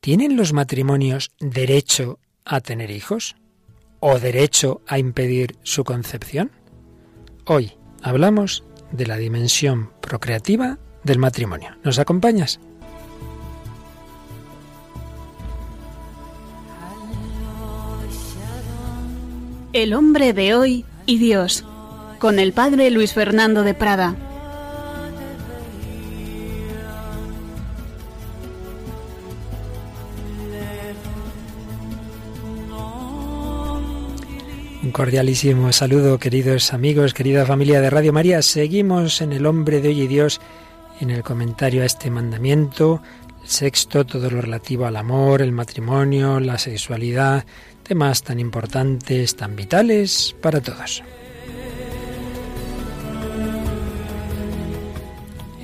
¿Tienen los matrimonios derecho a tener hijos? ¿O derecho a impedir su concepción? Hoy hablamos de la dimensión procreativa del matrimonio. ¿Nos acompañas? El hombre de hoy y Dios, con el padre Luis Fernando de Prada. Un cordialísimo saludo, queridos amigos, querida familia de Radio María. Seguimos en el hombre de hoy y Dios, en el comentario a este mandamiento, el sexto, todo lo relativo al amor, el matrimonio, la sexualidad, temas tan importantes, tan vitales para todos.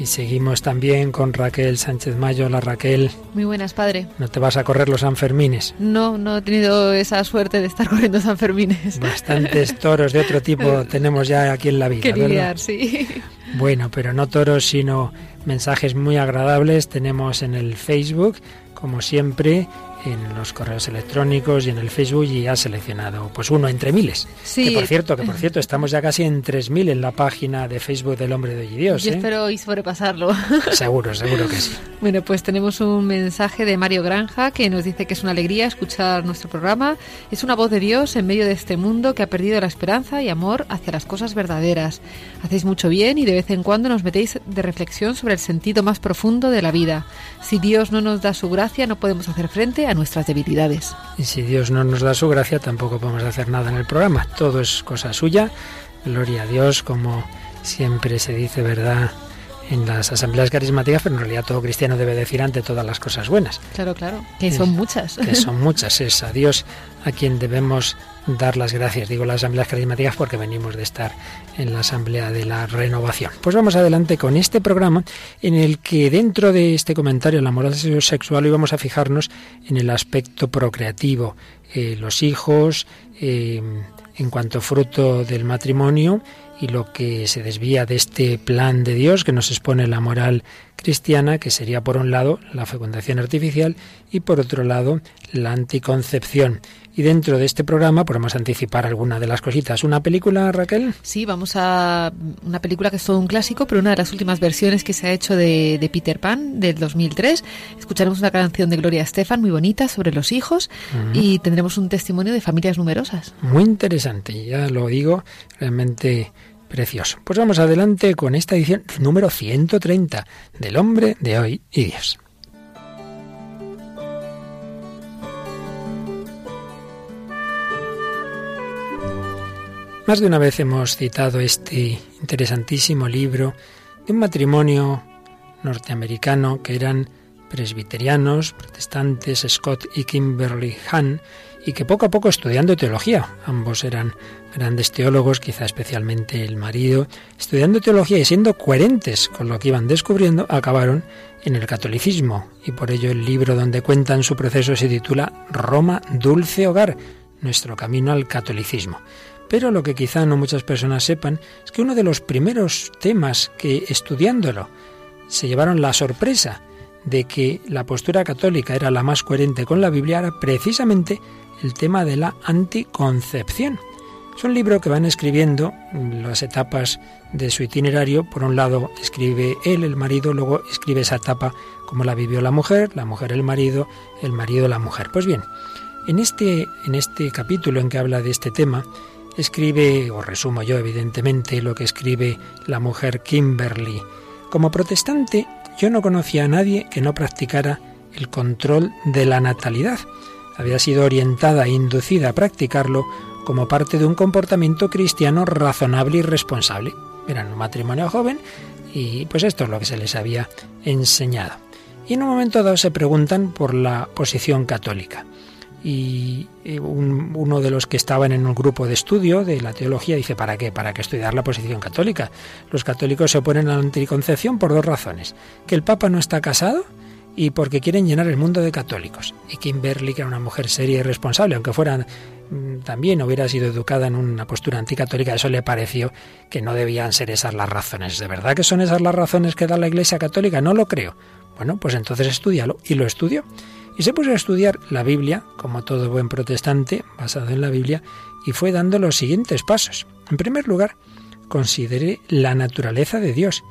Y seguimos también con Raquel Sánchez Mayo. La Raquel. Muy buenas, padre. ¿No te vas a correr los Sanfermines? No, no he tenido esa suerte de estar corriendo Sanfermines. Bastantes toros de otro tipo tenemos ya aquí en la vida. Qué sí. Bueno, pero no toros, sino mensajes muy agradables. Tenemos en el Facebook, como siempre, en los correos electrónicos y en el Facebook y ha seleccionado pues uno entre miles. Sí. Que por cierto, que por cierto, estamos ya casi en 3000 en la página de Facebook del Hombre de Hoy Dios. Yo ¿eh? espero y sobrepasarlo. Seguro, seguro que sí. Bueno, pues tenemos un mensaje de Mario Granja que nos dice que es una alegría escuchar nuestro programa. Es una voz de Dios en medio de este mundo que ha perdido la esperanza y amor hacia las cosas verdaderas. Hacéis mucho bien y de vez en cuando nos metéis de reflexión sobre el sentido más profundo de la vida. Si Dios no nos da su gracia, no podemos hacer frente a nuestras debilidades. Y si Dios no nos da su gracia, tampoco podemos hacer nada en el programa. Todo es cosa suya. Gloria a Dios, como siempre se dice, ¿verdad? En las asambleas carismáticas, pero en realidad todo cristiano debe decir ante todas las cosas buenas. Claro, claro, que son muchas. Que son muchas, es a Dios a quien debemos dar las gracias. Digo las asambleas carismáticas porque venimos de estar en la asamblea de la renovación. Pues vamos adelante con este programa en el que dentro de este comentario la moral sexual íbamos a fijarnos en el aspecto procreativo, eh, los hijos eh, en cuanto fruto del matrimonio y lo que se desvía de este plan de Dios que nos expone la moral cristiana, que sería por un lado la fecundación artificial y por otro lado la anticoncepción. Y dentro de este programa podemos anticipar alguna de las cositas. ¿Una película, Raquel? Sí, vamos a una película que es todo un clásico, pero una de las últimas versiones que se ha hecho de, de Peter Pan del 2003. Escucharemos una canción de Gloria Estefan muy bonita sobre los hijos uh -huh. y tendremos un testimonio de familias numerosas. Muy interesante, ya lo digo, realmente precioso. Pues vamos adelante con esta edición número 130 del Hombre de Hoy y Dios. Más de una vez hemos citado este interesantísimo libro de un matrimonio norteamericano que eran presbiterianos, protestantes, Scott y Kimberly Hahn, y que poco a poco estudiando teología, ambos eran grandes teólogos, quizá especialmente el marido, estudiando teología y siendo coherentes con lo que iban descubriendo, acabaron en el catolicismo, y por ello el libro donde cuentan su proceso se titula Roma, dulce hogar, nuestro camino al catolicismo. Pero lo que quizá no muchas personas sepan es que uno de los primeros temas que estudiándolo se llevaron la sorpresa de que la postura católica era la más coherente con la Biblia era precisamente el tema de la anticoncepción. Es un libro que van escribiendo las etapas de su itinerario. Por un lado escribe él, el marido, luego escribe esa etapa como la vivió la mujer, la mujer el marido, el marido la mujer. Pues bien, en este, en este capítulo en que habla de este tema, escribe, o resumo yo evidentemente, lo que escribe la mujer Kimberly. Como protestante, yo no conocía a nadie que no practicara el control de la natalidad. Había sido orientada e inducida a practicarlo como parte de un comportamiento cristiano razonable y responsable. Eran un matrimonio joven y pues esto es lo que se les había enseñado. Y en un momento dado se preguntan por la posición católica y un, uno de los que estaban en un grupo de estudio de la teología dice, ¿para qué? ¿Para qué estudiar la posición católica? Los católicos se oponen a la anticoncepción por dos razones. Que el Papa no está casado y porque quieren llenar el mundo de católicos. Y Kimberly, que era una mujer seria y responsable, aunque fuera también hubiera sido educada en una postura anticatólica, eso le pareció que no debían ser esas las razones. ¿De verdad que son esas las razones que da la Iglesia Católica? No lo creo. Bueno, pues entonces estudialo. Y lo estudió. Y se puso a estudiar la Biblia, como todo buen protestante, basado en la Biblia, y fue dando los siguientes pasos. En primer lugar, consideré la naturaleza de Dios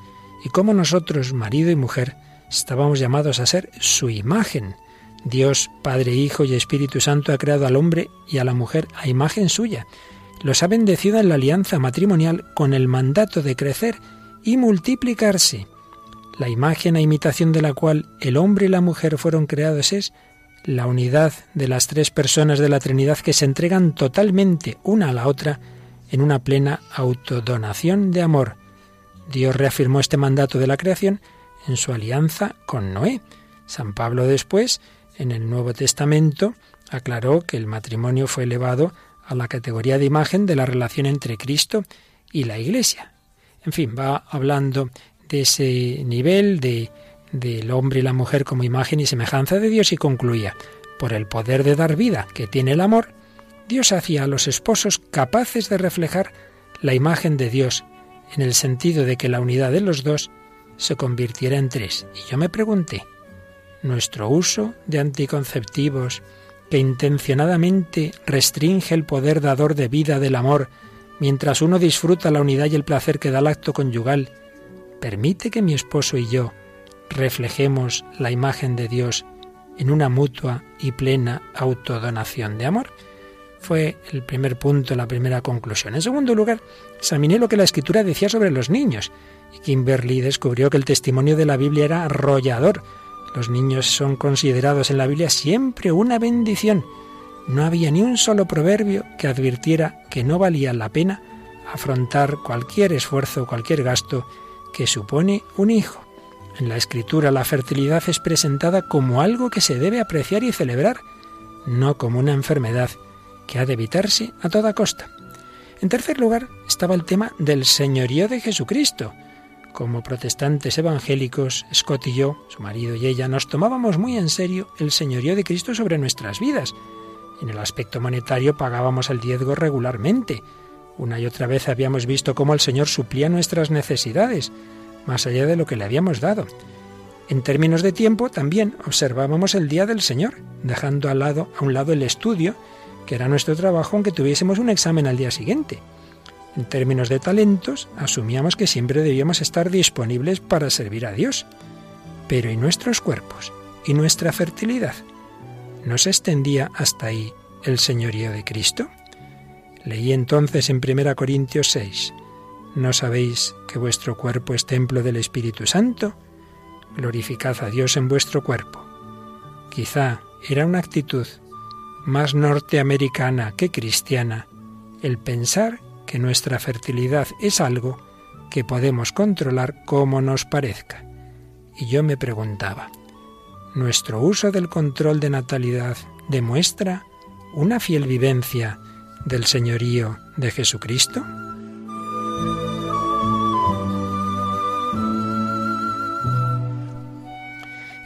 y cómo nosotros, marido y mujer, estábamos llamados a ser su imagen. Dios, Padre, Hijo y Espíritu Santo ha creado al hombre y a la mujer a imagen suya. Los ha bendecido en la alianza matrimonial con el mandato de crecer y multiplicarse. La imagen a imitación de la cual el hombre y la mujer fueron creados es la unidad de las tres personas de la Trinidad que se entregan totalmente una a la otra en una plena autodonación de amor. Dios reafirmó este mandato de la creación en su alianza con Noé. San Pablo después, en el Nuevo Testamento, aclaró que el matrimonio fue elevado a la categoría de imagen de la relación entre Cristo y la Iglesia. En fin, va hablando de ese nivel de del hombre y la mujer como imagen y semejanza de Dios y concluía, por el poder de dar vida que tiene el amor, Dios hacía a los esposos capaces de reflejar la imagen de Dios, en el sentido de que la unidad de los dos se convirtiera en tres. Y yo me pregunté, ¿nuestro uso de anticonceptivos que intencionadamente restringe el poder dador de vida del amor, mientras uno disfruta la unidad y el placer que da el acto conyugal, permite que mi esposo y yo reflejemos la imagen de Dios en una mutua y plena autodonación de amor? Fue el primer punto, la primera conclusión. En segundo lugar, examiné lo que la escritura decía sobre los niños Kimberly descubrió que el testimonio de la Biblia era arrollador. Los niños son considerados en la Biblia siempre una bendición. No había ni un solo proverbio que advirtiera que no valía la pena afrontar cualquier esfuerzo, cualquier gasto que supone un hijo. En la escritura la fertilidad es presentada como algo que se debe apreciar y celebrar, no como una enfermedad que ha de evitarse a toda costa. En tercer lugar estaba el tema del señorío de Jesucristo. Como protestantes evangélicos, Scott y yo, su marido y ella, nos tomábamos muy en serio el señorío de Cristo sobre nuestras vidas. En el aspecto monetario pagábamos el diezgo regularmente. Una y otra vez habíamos visto cómo el Señor suplía nuestras necesidades más allá de lo que le habíamos dado. En términos de tiempo, también observábamos el día del Señor, dejando lado, a un lado el estudio, que era nuestro trabajo, aunque tuviésemos un examen al día siguiente. En términos de talentos, asumíamos que siempre debíamos estar disponibles para servir a Dios. Pero ¿y nuestros cuerpos? ¿Y nuestra fertilidad? ¿No se extendía hasta ahí el señorío de Cristo? Leí entonces en 1 Corintios 6, ¿No sabéis que vuestro cuerpo es templo del Espíritu Santo? Glorificad a Dios en vuestro cuerpo. Quizá era una actitud más norteamericana que cristiana el pensar que nuestra fertilidad es algo que podemos controlar como nos parezca. Y yo me preguntaba, ¿nuestro uso del control de natalidad demuestra una fiel vivencia del señorío de Jesucristo?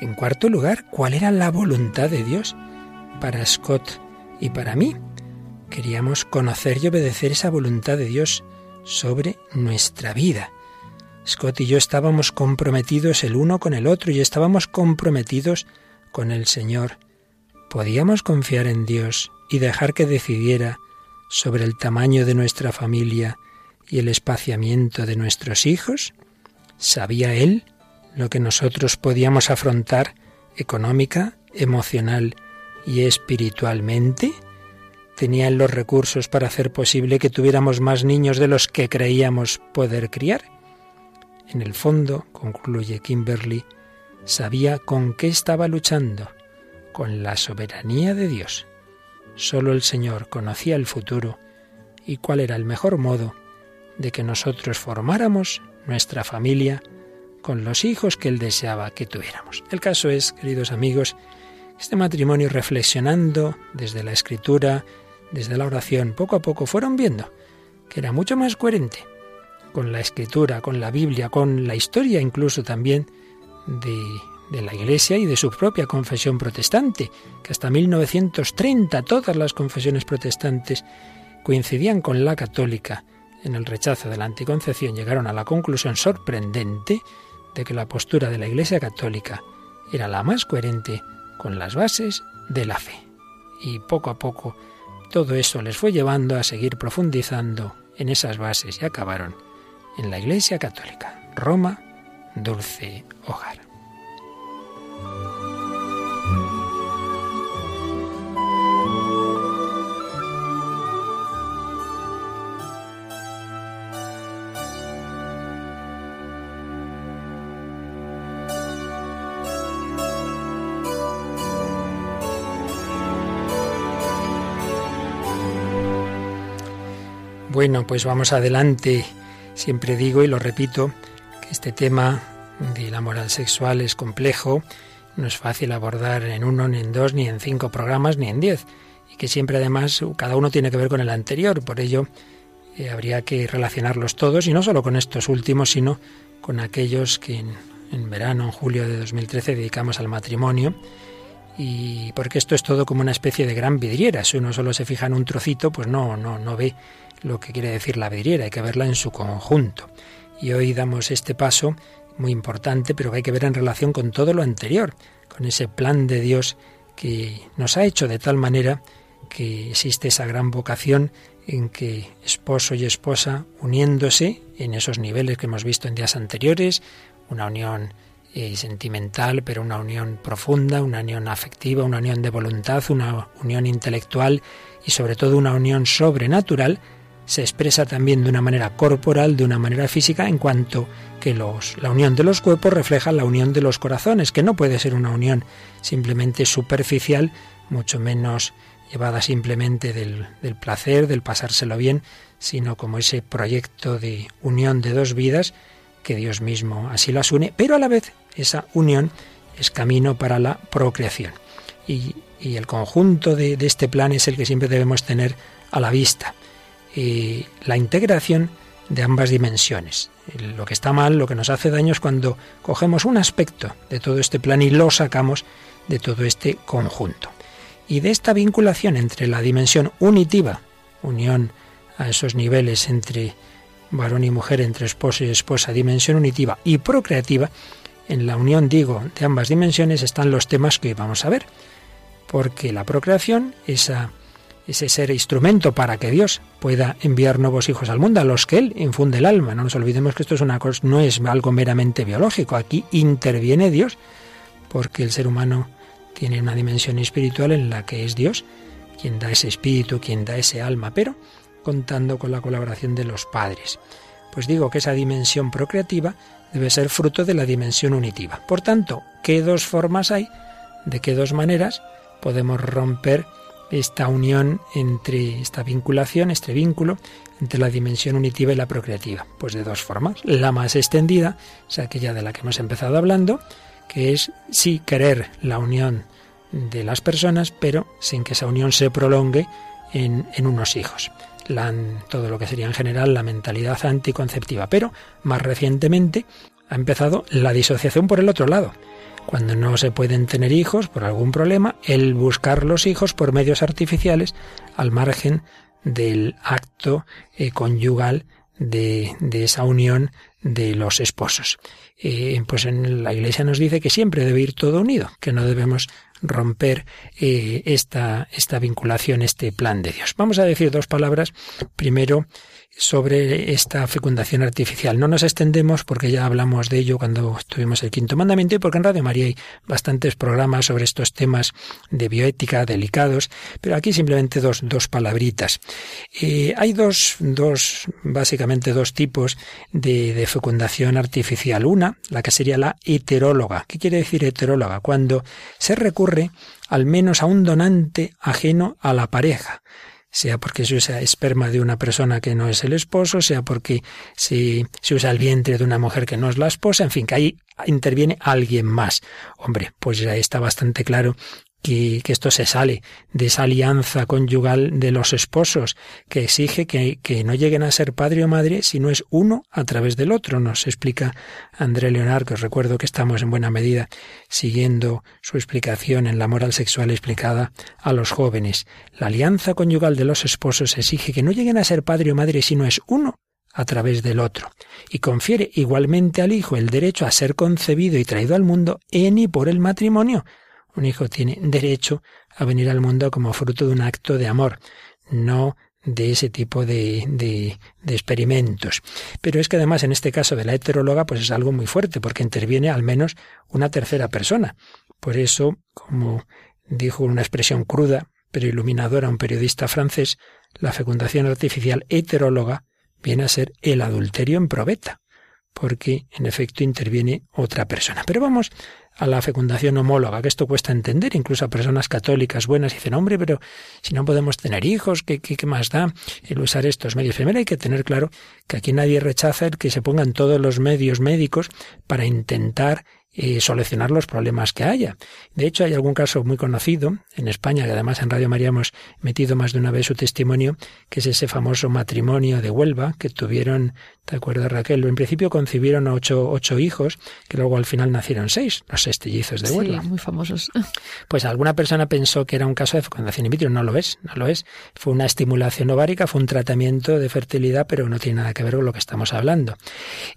En cuarto lugar, ¿cuál era la voluntad de Dios para Scott y para mí? Queríamos conocer y obedecer esa voluntad de Dios sobre nuestra vida. Scott y yo estábamos comprometidos el uno con el otro y estábamos comprometidos con el Señor. ¿Podíamos confiar en Dios y dejar que decidiera sobre el tamaño de nuestra familia y el espaciamiento de nuestros hijos? ¿Sabía Él lo que nosotros podíamos afrontar económica, emocional y espiritualmente? ¿Tenían los recursos para hacer posible que tuviéramos más niños de los que creíamos poder criar? En el fondo, concluye Kimberly, sabía con qué estaba luchando, con la soberanía de Dios. Solo el Señor conocía el futuro y cuál era el mejor modo de que nosotros formáramos nuestra familia con los hijos que él deseaba que tuviéramos. El caso es, queridos amigos, este matrimonio reflexionando desde la escritura, desde la oración, poco a poco fueron viendo que era mucho más coherente con la escritura, con la Biblia, con la historia incluso también de, de la Iglesia y de su propia confesión protestante, que hasta 1930 todas las confesiones protestantes coincidían con la católica en el rechazo de la anticoncepción, llegaron a la conclusión sorprendente de que la postura de la Iglesia Católica era la más coherente con las bases de la fe. Y poco a poco todo eso les fue llevando a seguir profundizando en esas bases y acabaron en la Iglesia Católica. Roma, dulce hogar. Bueno, pues vamos adelante. Siempre digo y lo repito que este tema de la moral sexual es complejo, no es fácil abordar en uno, ni en dos, ni en cinco programas, ni en diez, y que siempre además cada uno tiene que ver con el anterior. Por ello eh, habría que relacionarlos todos, y no solo con estos últimos, sino con aquellos que en, en verano, en julio de 2013, dedicamos al matrimonio y porque esto es todo como una especie de gran vidriera. Si uno solo se fija en un trocito, pues no, no, no ve lo que quiere decir la vidriera, hay que verla en su conjunto. Y hoy damos este paso muy importante, pero que hay que ver en relación con todo lo anterior, con ese plan de Dios que nos ha hecho de tal manera que existe esa gran vocación en que esposo y esposa uniéndose en esos niveles que hemos visto en días anteriores, una unión eh, sentimental, pero una unión profunda, una unión afectiva, una unión de voluntad, una unión intelectual y sobre todo una unión sobrenatural, se expresa también de una manera corporal, de una manera física, en cuanto que los, la unión de los cuerpos refleja la unión de los corazones, que no puede ser una unión simplemente superficial, mucho menos llevada simplemente del, del placer, del pasárselo bien, sino como ese proyecto de unión de dos vidas, que Dios mismo así las une, pero a la vez esa unión es camino para la procreación. Y, y el conjunto de, de este plan es el que siempre debemos tener a la vista la integración de ambas dimensiones. Lo que está mal, lo que nos hace daño es cuando cogemos un aspecto de todo este plan y lo sacamos de todo este conjunto. Y de esta vinculación entre la dimensión unitiva, unión a esos niveles entre varón y mujer, entre esposo y esposa, dimensión unitiva y procreativa, en la unión, digo, de ambas dimensiones están los temas que hoy vamos a ver. Porque la procreación, esa ese ser instrumento para que Dios pueda enviar nuevos hijos al mundo, a los que Él infunde el alma. No nos olvidemos que esto es una cosa, no es algo meramente biológico. Aquí interviene Dios, porque el ser humano tiene una dimensión espiritual en la que es Dios quien da ese espíritu, quien da ese alma, pero contando con la colaboración de los padres. Pues digo que esa dimensión procreativa debe ser fruto de la dimensión unitiva. Por tanto, ¿qué dos formas hay? ¿De qué dos maneras podemos romper esta unión entre esta vinculación, este vínculo entre la dimensión unitiva y la procreativa? Pues de dos formas. La más extendida es aquella de la que hemos empezado hablando, que es sí querer la unión de las personas, pero sin que esa unión se prolongue en, en unos hijos. Todo lo que sería en general la mentalidad anticonceptiva. Pero más recientemente ha empezado la disociación por el otro lado cuando no se pueden tener hijos por algún problema, el buscar los hijos por medios artificiales al margen del acto eh, conyugal de, esa unión de los esposos. Eh, pues en la Iglesia nos dice que siempre debe ir todo unido, que no debemos romper eh, esta, esta vinculación, este plan de Dios. Vamos a decir dos palabras. Primero, sobre esta fecundación artificial. No nos extendemos porque ya hablamos de ello cuando tuvimos el quinto mandamiento y porque en Radio María hay bastantes programas sobre estos temas de bioética delicados, pero aquí simplemente dos, dos palabritas. Eh, hay dos, dos, básicamente dos tipos de, de fecundación artificial. Una, la que sería la heteróloga. ¿Qué quiere decir heteróloga? Cuando se recurre al menos a un donante ajeno a la pareja sea porque se usa esperma de una persona que no es el esposo, sea porque se, se usa el vientre de una mujer que no es la esposa, en fin, que ahí interviene alguien más. Hombre, pues ya está bastante claro que, esto se sale de esa alianza conyugal de los esposos que exige que, no lleguen a ser padre o madre si no es uno a través del otro. Nos explica André Leonard, que os recuerdo que estamos en buena medida siguiendo su explicación en la moral sexual explicada a los jóvenes. La alianza conyugal de los esposos exige que no lleguen a ser padre o madre si no es uno a través del otro, y confiere igualmente al hijo el derecho a ser concebido y traído al mundo en y por el matrimonio, Un hijo tiene derecho a venir al mundo como fruto de un acto de amor, no de ese tipo de, de, experimentos. Pero es que además en este caso de la heteróloga pues es algo muy fuerte porque interviene al menos una tercera persona. Por eso, como dijo una expresión cruda pero iluminadora un periodista francés, la fecundación artificial heteróloga viene a ser el adulterio en probeta, porque en efecto interviene otra persona. Pero vamos a la fecundación homóloga, que esto cuesta entender, incluso a personas católicas buenas dicen, hombre, pero si no podemos tener hijos, ¿qué, más da el usar estos medios? Primero hay que tener claro que aquí nadie rechaza el que se pongan todos los medios médicos para intentar y solucionar los problemas que haya. De hecho, hay algún caso muy conocido en España, que además en Radio María hemos metido más de una vez su testimonio, que es ese famoso matrimonio de Huelva, que tuvieron, ¿te acuerdas Raquel? En principio concibieron ocho, ocho hijos, que luego al final nacieron seis, los estillizos de Huelva. Sí, muy famosos. Pues alguna persona pensó que era un caso de fecundación in vitro, no lo es, no lo es. Fue una estimulación ovárica, fue un tratamiento de fertilidad, pero no tiene nada que ver con lo que estamos hablando.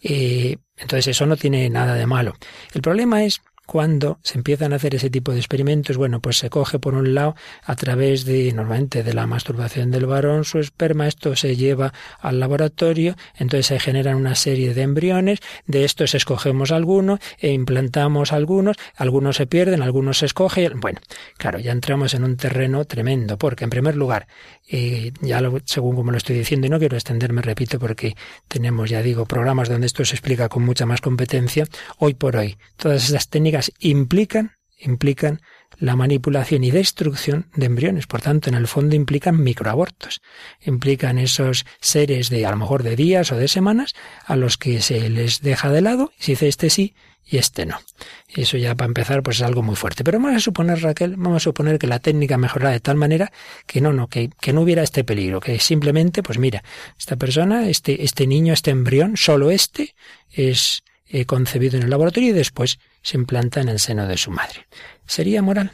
Eh, entonces eso no tiene nada de malo. El problema es cuando se empiezan a hacer ese tipo de experimentos, bueno, pues se coge por un lado a través de, normalmente de la masturbación del varón, su esperma, esto se lleva al laboratorio, entonces se generan una serie de embriones, de estos escogemos algunos e implantamos algunos, algunos se pierden, algunos se escogen, bueno, claro, ya entramos en un terreno tremendo, porque en primer lugar, eh, ya lo, según como lo estoy diciendo, y no quiero extenderme, repito, porque tenemos, ya digo, programas donde esto se explica con mucha más competencia, hoy por hoy, todas esas técnicas implican, implican la manipulación y destrucción de embriones. Por tanto, en el fondo implican microabortos. Implican esos seres de a lo mejor de días o de semanas a los que se les deja de lado y se dice este sí y este no. Eso ya para empezar pues es algo muy fuerte. Pero vamos a suponer, Raquel, vamos a suponer que la técnica mejorara de tal manera que no, no, que, que no hubiera este peligro, que simplemente, pues mira, esta persona, este, este niño, este embrión, solo este es eh, concebido en el laboratorio y después se implanta en el seno de su madre. ¿Sería moral?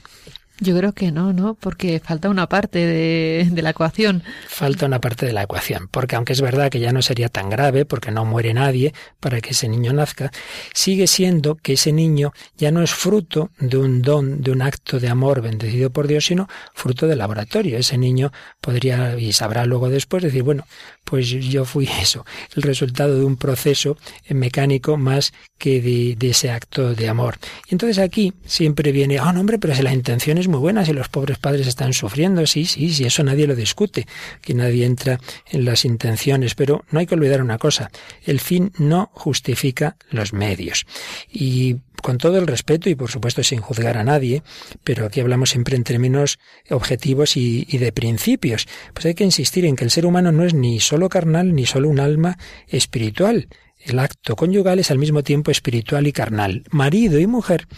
Yo creo que no, ¿no? Porque falta una parte de, la ecuación. Falta una parte de la ecuación, porque aunque es verdad que ya no sería tan grave, porque no muere nadie para que ese niño nazca, sigue siendo que ese niño ya no es fruto de un don, de un acto de amor bendecido por Dios, sino fruto del laboratorio. Ese niño podría, y sabrá luego después, decir, bueno, pues yo fui eso, el resultado de un proceso mecánico más que de, ese acto de amor. Y entonces aquí siempre viene, oh, no, hombre, pero si la intención es muy buena, si los pobres padres están sufriendo, sí, sí, sí, eso nadie lo discute, que nadie entra en las intenciones, pero no hay que olvidar una cosa, el fin no justifica los medios. Y con todo el respeto y por supuesto sin juzgar a nadie, pero aquí hablamos siempre en términos objetivos y, y, de principios, pues hay que insistir en que el ser humano no es ni solo carnal ni solo un alma espiritual. El acto conyugal es al mismo tiempo espiritual y carnal. Marido y mujer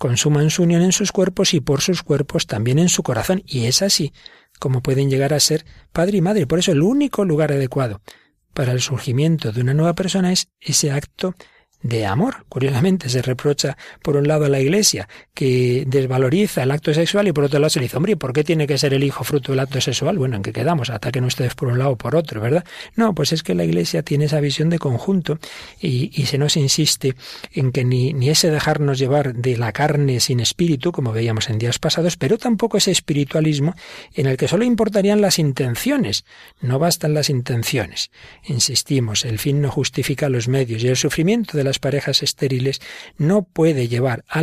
consuman su unión en sus cuerpos y por sus cuerpos también en su corazón. Y es así como pueden llegar a ser padre y madre. Por eso el único lugar adecuado para el surgimiento de una nueva persona es ese acto de amor. Curiosamente se reprocha por un lado a la Iglesia que desvaloriza el acto sexual y por otro lado se dice, hombre, ¿por qué tiene que ser el hijo fruto del acto sexual? Bueno, ¿en qué quedamos? Ataquen ustedes por un lado o por otro, ¿verdad? No, pues es que la Iglesia tiene esa visión de conjunto y, y se nos insiste en que ni, ni ese dejarnos llevar de la carne sin espíritu, como veíamos en días pasados, pero tampoco ese espiritualismo en el que solo importarían las intenciones. No bastan las intenciones. Insistimos, el fin no justifica los medios y el sufrimiento de la las parejas estériles no puede llevar a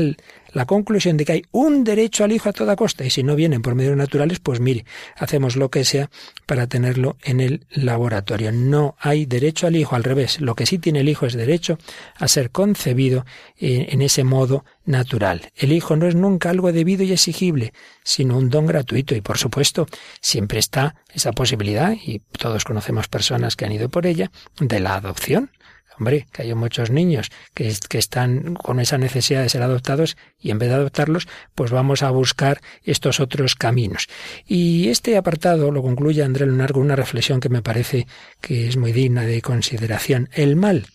la conclusión de que hay un derecho al hijo a toda costa y si no vienen por medios naturales, pues mire, hacemos lo que sea para tenerlo en el laboratorio. No hay derecho al hijo, al revés. Lo que sí tiene el hijo es derecho a ser concebido en ese modo natural. El hijo no es nunca algo debido y exigible, sino un don gratuito y por supuesto siempre está esa posibilidad y todos conocemos personas que han ido por ella de la adopción. Hombre, que hay muchos niños que, están con esa necesidad de ser adoptados y en vez de adoptarlos, pues vamos a buscar estos otros caminos. Y este apartado lo concluye André Lunar con una reflexión que me parece que es muy digna de consideración. El mal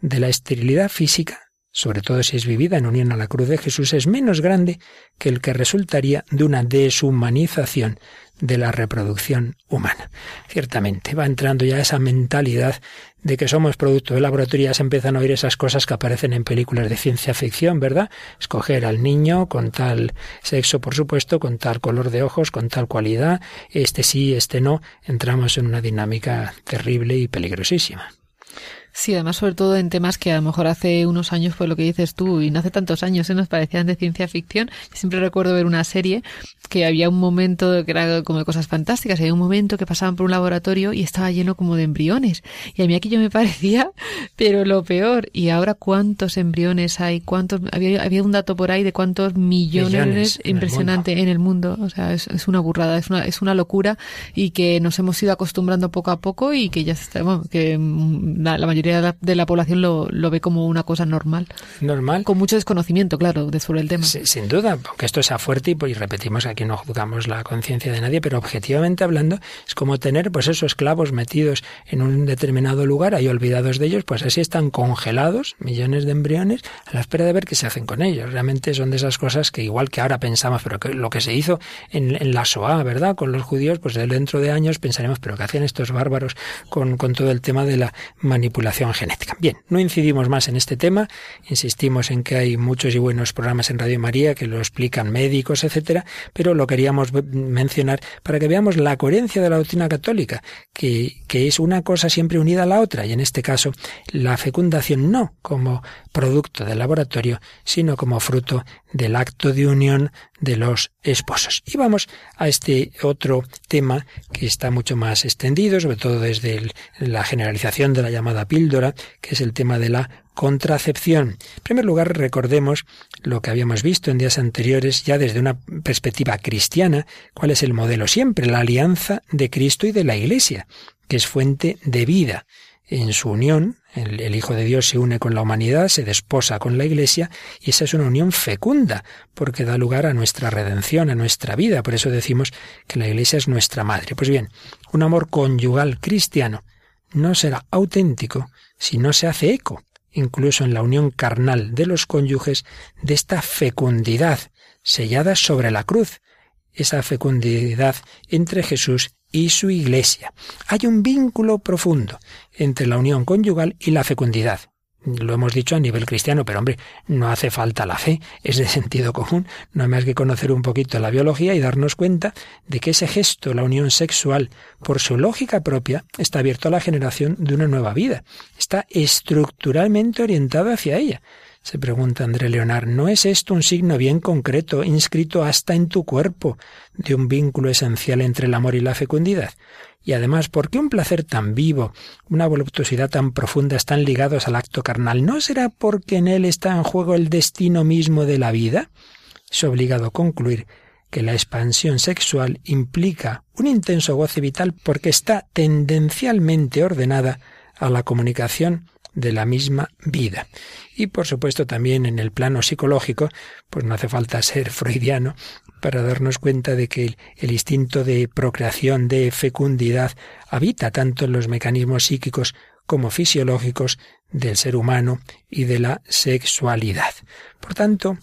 de la esterilidad física, sobre todo si es vivida en unión a la cruz de Jesús, es menos grande que el que resultaría de una deshumanización de la reproducción humana. Ciertamente, va entrando ya esa mentalidad de que somos producto de laboratorio, se empiezan a oír esas cosas que aparecen en películas de ciencia ficción, ¿verdad? Escoger al niño con tal sexo, por supuesto, con tal color de ojos, con tal cualidad, este sí, este no, entramos en una dinámica terrible y peligrosísima. Sí, además sobre todo en temas que a lo mejor hace unos años, fue lo que dices tú, y no hace tantos años, ¿eh? nos parecían de ciencia ficción. siempre recuerdo ver una serie que había un momento que era como de cosas fantásticas, había un momento que pasaban por un laboratorio y estaba lleno como de embriones. Y a mí aquello me parecía, pero lo peor. Y ahora cuántos embriones hay, cuántos, había, había un dato por ahí de cuántos millones, impresionante en el mundo. O sea, es, es, una burrada, es una, es una locura y que nos hemos ido acostumbrando poco a poco y que ya está, bueno, que la, la mayoría de la población lo, lo, ve como una cosa normal. Normal. Con mucho desconocimiento, claro, de sobre el tema. sin duda, aunque esto sea fuerte y, pues, y repetimos que no juzgamos la conciencia de nadie, pero objetivamente hablando es como tener pues esos esclavos metidos en un determinado lugar, ahí olvidados de ellos, pues así están congelados, millones de embriones, a la espera de ver qué se hacen con ellos. Realmente son de esas cosas que igual que ahora pensamos, pero que lo que se hizo en, en la SOA, ¿verdad? Con los judíos, pues dentro de años pensaremos, pero ¿qué hacían estos bárbaros con, con todo el tema de la manipulación? genética. Bien, no incidimos más en este tema, insistimos en que hay muchos y buenos programas en Radio María que lo explican médicos, etcétera, pero lo queríamos mencionar para que veamos la coherencia de la doctrina católica, que, que es una cosa siempre unida a la otra, y en este caso la fecundación no como producto del laboratorio, sino como fruto del acto de unión de los esposos. Y vamos a este otro tema que está mucho más extendido, sobre todo desde la generalización de la llamada píldora, que es el tema de la contracepción. En primer lugar, recordemos lo que habíamos visto en días anteriores, ya desde una perspectiva cristiana, cuál es el modelo siempre, la alianza de Cristo y de la Iglesia, que es fuente de vida en su unión, el, Hijo de Dios se une con la humanidad, se desposa con la Iglesia, y esa es una unión fecunda, porque da lugar a nuestra redención, a nuestra vida. Por eso decimos que la Iglesia es nuestra madre. Pues bien, un amor conyugal cristiano no será auténtico si no se hace eco, incluso en la unión carnal de los cónyuges, de esta fecundidad sellada sobre la cruz, esa fecundidad entre Jesús y su Iglesia. Hay un vínculo profundo entre la unión conyugal y la fecundidad. Lo hemos dicho a nivel cristiano, pero hombre, no hace falta la fe, es de sentido común, no hay más que conocer un poquito la biología y darnos cuenta de que ese gesto, la unión sexual, por su lógica propia, está abierto a la generación de una nueva vida, está estructuralmente orientado hacia ella. Se pregunta André Leonard, ¿no es esto un signo bien concreto, inscrito hasta en tu cuerpo, de un vínculo esencial entre el amor y la fecundidad? Y además, ¿por qué un placer tan vivo, una voluptuosidad tan profunda están ligados al acto carnal? ¿No será porque en él está en juego el destino mismo de la vida? Es obligado a concluir que la expansión sexual implica un intenso goce vital porque está tendencialmente ordenada a la comunicación de la misma vida. Y por supuesto también en el plano psicológico, pues no hace falta ser freudiano para darnos cuenta de que el, instinto de procreación, de fecundidad, habita tanto en los mecanismos psíquicos como fisiológicos del ser humano y de la sexualidad. Por tanto,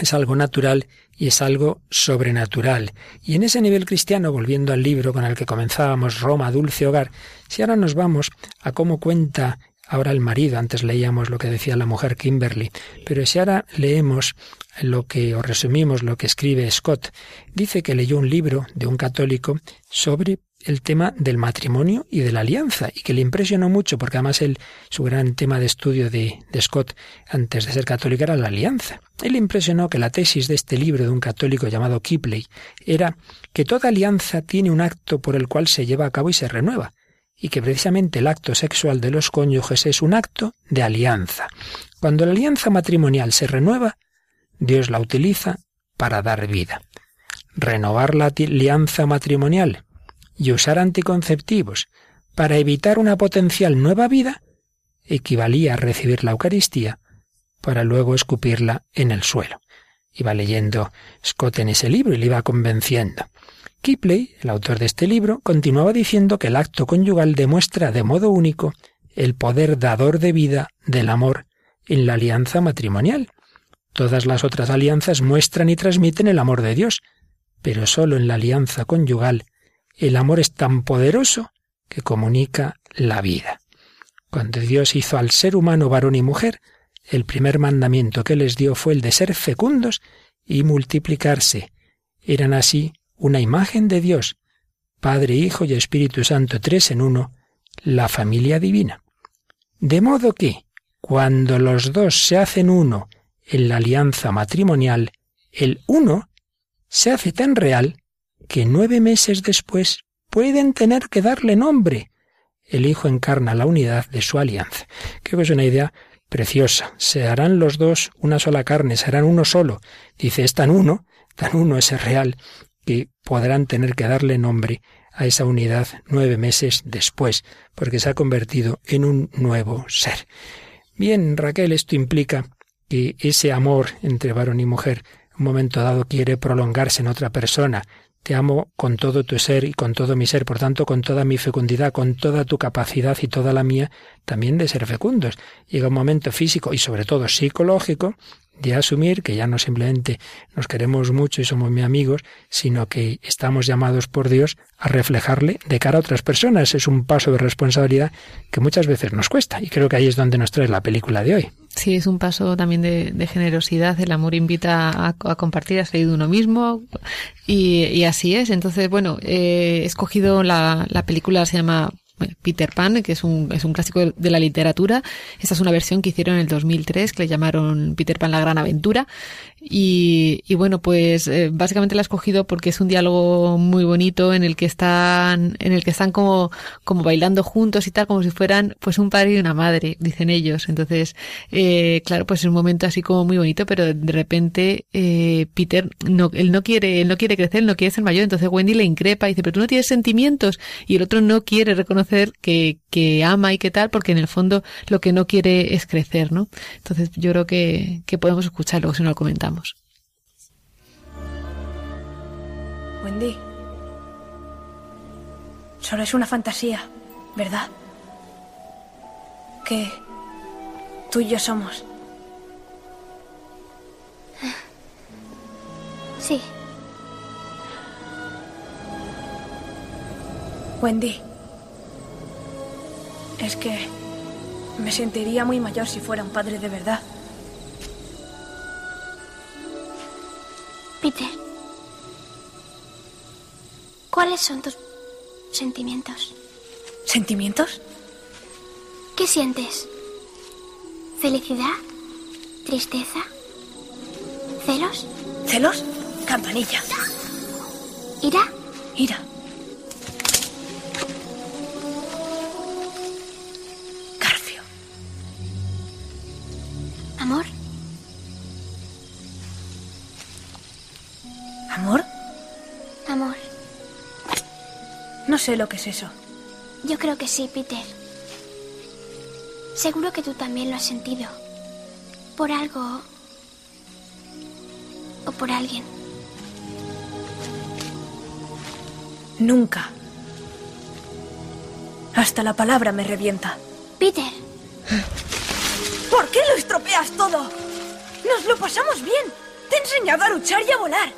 es algo natural y es algo sobrenatural. Y en ese nivel cristiano, volviendo al libro con el que comenzábamos, Roma, Dulce Hogar, si ahora nos vamos a cómo cuenta ahora el marido, antes leíamos lo que decía la mujer Kimberly, pero si ahora leemos lo que, o resumimos lo que escribe Scott, dice que leyó un libro de un católico sobre el tema del matrimonio y de la alianza, y que le impresionó mucho, porque además él, su gran tema de estudio de, de Scott antes de ser católico era la alianza. Él le impresionó que la tesis de este libro de un católico llamado Kipley era que toda alianza tiene un acto por el cual se lleva a cabo y se renueva y que precisamente el acto sexual de los cónyuges es un acto de alianza. Cuando la alianza matrimonial se renueva, Dios la utiliza para dar vida. Renovar la alianza matrimonial y usar anticonceptivos para evitar una potencial nueva vida equivalía a recibir la Eucaristía para luego escupirla en el suelo. Iba leyendo Scott en ese libro y le iba convenciendo. Kipley, el autor de este libro, continuaba diciendo que el acto conyugal demuestra de modo único el poder dador de vida del amor en la alianza matrimonial. Todas las otras alianzas muestran y transmiten el amor de Dios, pero solo en la alianza conyugal, el amor es tan poderoso que comunica la vida. Cuando Dios hizo al ser humano varón y mujer, el primer mandamiento que les dio fue el de ser fecundos y multiplicarse. Eran así una imagen de Dios, Padre, Hijo y Espíritu Santo, tres en uno, la familia divina. De modo que, cuando los dos se hacen uno en la alianza matrimonial, el uno se hace tan real que nueve meses después pueden tener que darle nombre. El Hijo encarna la unidad de su alianza. Creo que es una idea preciosa. Se harán los dos una sola carne, serán uno solo. Dice, es tan uno, tan uno ese real, que podrán tener que darle nombre a esa unidad nueve meses después, porque se ha convertido en un nuevo ser. Bien, Raquel, esto implica que ese amor entre varón y mujer, un momento dado quiere prolongarse en otra persona, te amo con todo tu ser y con todo mi ser, por tanto, con toda mi fecundidad, con toda tu capacidad y toda la mía también de ser fecundos. Llega un momento físico y sobre todo psicológico de asumir que ya no simplemente nos queremos mucho y somos muy amigos, sino que estamos llamados por Dios a reflejarle de cara a otras personas. Es un paso de responsabilidad que muchas veces nos cuesta y creo que ahí es donde nos trae la película de hoy. Sí, es un paso también de, generosidad. El amor invita a, compartir, a salir de uno mismo y, así es. Entonces, bueno, he escogido la, la película, se llama Peter Pan, que es un, es un clásico de la literatura. Esta es una versión que hicieron en el 2003, que le llamaron Peter Pan la gran aventura. Y, y bueno, pues eh, básicamente la he escogido porque es un diálogo muy bonito en el que están, en el que están como, como bailando juntos y tal, como si fueran pues un padre y una madre, dicen ellos. Entonces, eh, claro, pues es un momento así como muy bonito, pero de repente eh, Peter no, él no quiere, él no quiere crecer, no quiere ser mayor. Entonces Wendy le increpa y dice, pero tú no tienes sentimientos. Y el otro no quiere reconocer que, que ama y qué tal, porque en el fondo lo que no quiere es crecer, ¿no? Entonces yo creo que, que podemos escucharlo si no lo comentamos. Wendy, solo es una fantasía, ¿verdad? Que tú y yo somos. Sí. Wendy, es que me sentiría muy mayor si fuera un padre de verdad. Peter, ¿cuáles son tus sentimientos? ¿Sentimientos? ¿Qué sientes? ¿Felicidad? ¿Tristeza? ¿Celos? ¿Celos? Campanilla. ¿Ira? Ira. No sé lo que es eso. Yo creo que sí, Peter. Seguro que tú también lo has sentido. Por algo... o por alguien. Nunca. Hasta la palabra me revienta. Peter, ¿Por qué lo estropeas todo? Nos lo pasamos bien. Te he enseñado a luchar y a volar.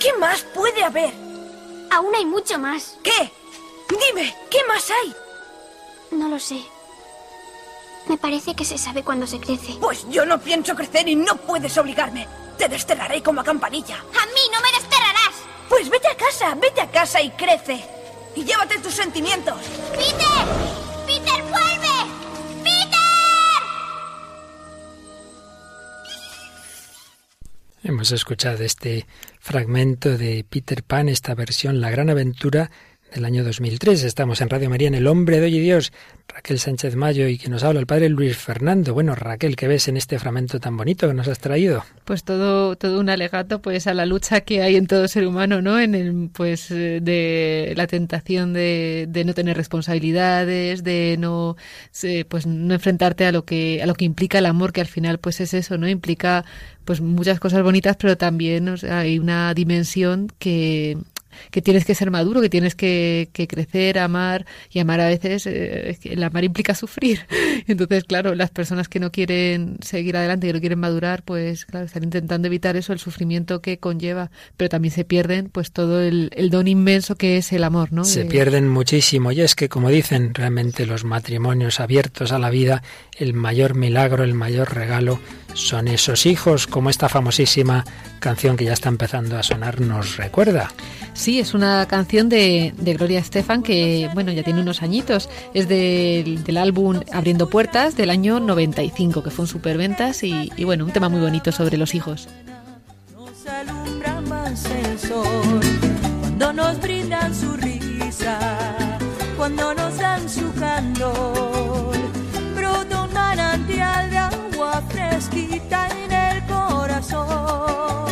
¿Qué más puede haber? Aún hay mucho más. ¿Qué? Dime, ¿qué más hay? No lo sé. Me parece que se sabe cuando se crece. Pues yo no pienso crecer y no puedes obligarme. Te desterraré como a campanilla. A mí no me desterrarás. Pues vete a casa, vete a casa y crece. Y llévate tus sentimientos. Peter, Hemos escuchado este fragmento de Peter Pan, esta versión, La Gran Aventura del año 2003. Estamos en Radio María, en El Hombre de Hoy y Dios. Raquel Sánchez Mayo y que nos habla el padre Luis Fernando. Bueno, Raquel, ¿qué ves en este fragmento tan bonito que nos has traído? Pues todo, todo un alegato pues a la lucha que hay en todo ser humano, ¿no? En el, pues eh, de la tentación de, de no tener responsabilidades, de no pues no enfrentarte a lo que, a lo que implica el amor, que al final pues es eso, ¿no? Implica pues muchas cosas bonitas, pero también hay una dimensión que que tienes que ser maduro, que tienes que, crecer, amar y amar a veces, eh, el amar implica sufrir. Entonces, claro, las personas que no quieren seguir adelante, que no quieren madurar, pues claro, están intentando evitar eso, el sufrimiento que conlleva, pero también se pierden pues todo el, don inmenso que es el amor, ¿no? Se pierden muchísimo y es que, como dicen realmente los matrimonios abiertos a la vida, el mayor milagro, el mayor regalo son esos hijos, como esta famosísima canción que ya está empezando a sonar nos recuerda. Sí, es una canción de, Gloria Estefan que, bueno, ya tiene unos añitos. Es del álbum Abriendo Puertas del año 95, que fue un superventas y, y bueno, un tema muy bonito sobre los hijos. Nos alumbra más el sol cuando nos brindan su risa, cuando nos dan su candor. Brota un manantial de agua fresquita en el corazón.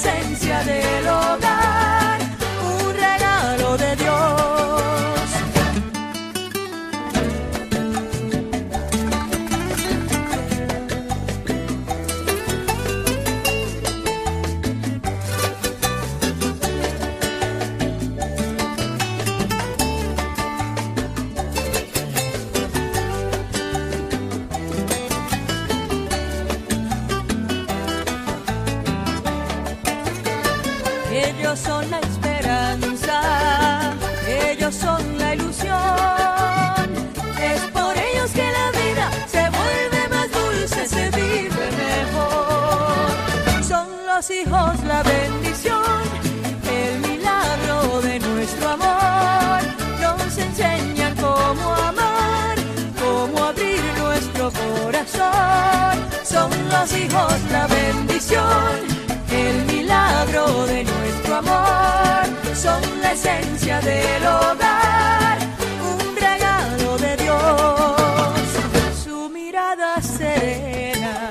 esencia del hogar, los hijos la bendición, el milagro de nuestro amor, son la esencia del hogar, un regalo de Dios. Su mirada serena,